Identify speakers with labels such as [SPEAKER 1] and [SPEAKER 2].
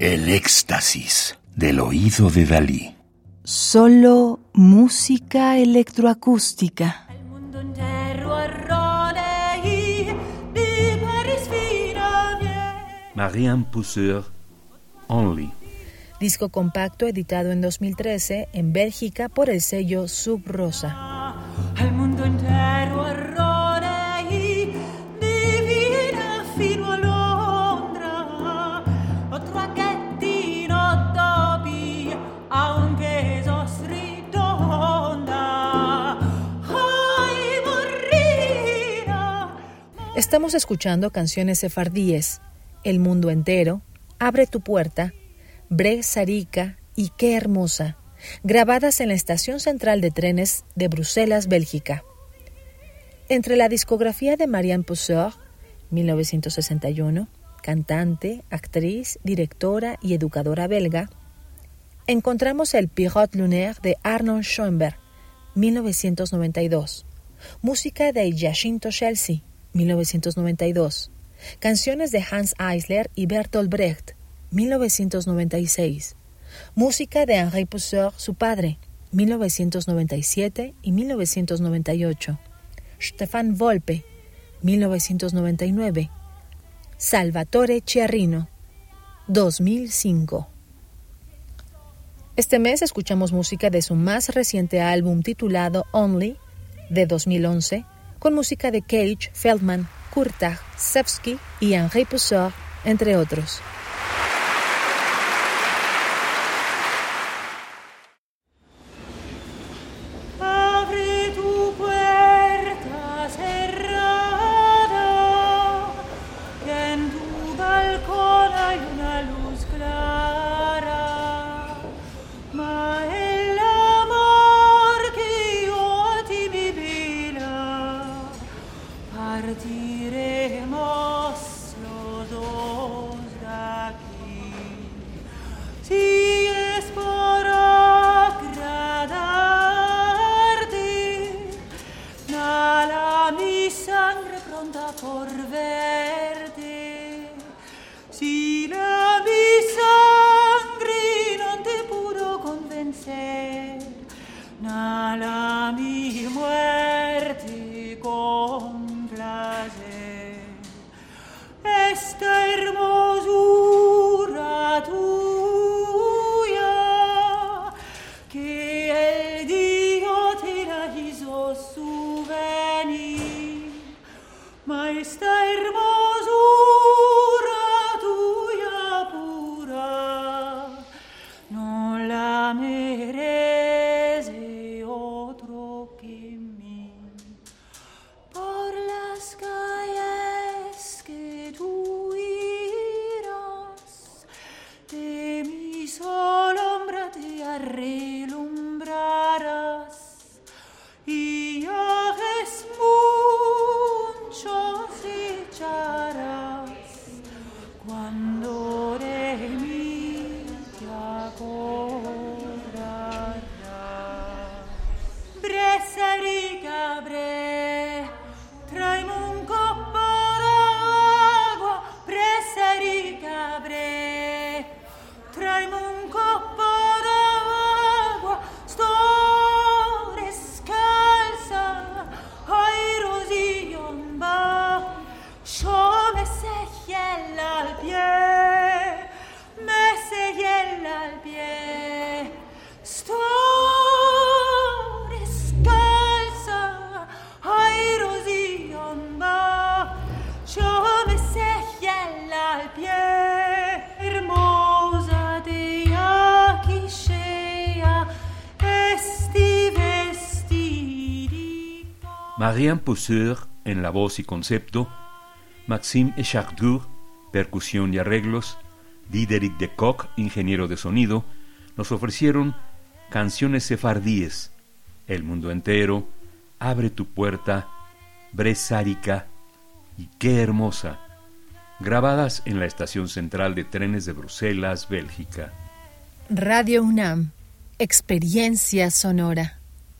[SPEAKER 1] El éxtasis del oído de Dalí.
[SPEAKER 2] Solo música electroacústica.
[SPEAKER 3] Marianne Pousseur, Only.
[SPEAKER 4] Disco compacto editado en 2013 en Bélgica por el sello Sub Rosa. mundo entero Estamos escuchando canciones sefardíes, El mundo entero, Abre tu puerta, Bre Sarika y Qué hermosa, grabadas en la estación central de trenes de Bruselas, Bélgica. Entre la discografía de Marianne Pousseur, 1961, cantante, actriz, directora y educadora belga, encontramos el Pirote Lunaire de Arnold Schoenberg, 1992, música de Jacinto Chelsea, 1992. Canciones de Hans Eisler y Bertolt Brecht, 1996. Música de Henri Pousseur, su padre, 1997 y 1998. Stefan Volpe, 1999. Salvatore Chiarrino, 2005. Este mes escuchamos música de su más reciente álbum titulado Only, de 2011, con música de Cage, Feldman, Kurtag, Sevsky y Henri Pousseur, entre otros. Yeah.
[SPEAKER 3] Marianne Pousseur en la voz y concepto, Maxime Echardour, percusión y arreglos, Diderik de Kock, ingeniero de sonido, nos ofrecieron canciones sefardíes, El mundo entero, Abre tu puerta, Bresárica y Qué hermosa, grabadas en la estación central de trenes de Bruselas, Bélgica.
[SPEAKER 4] Radio UNAM, experiencia sonora.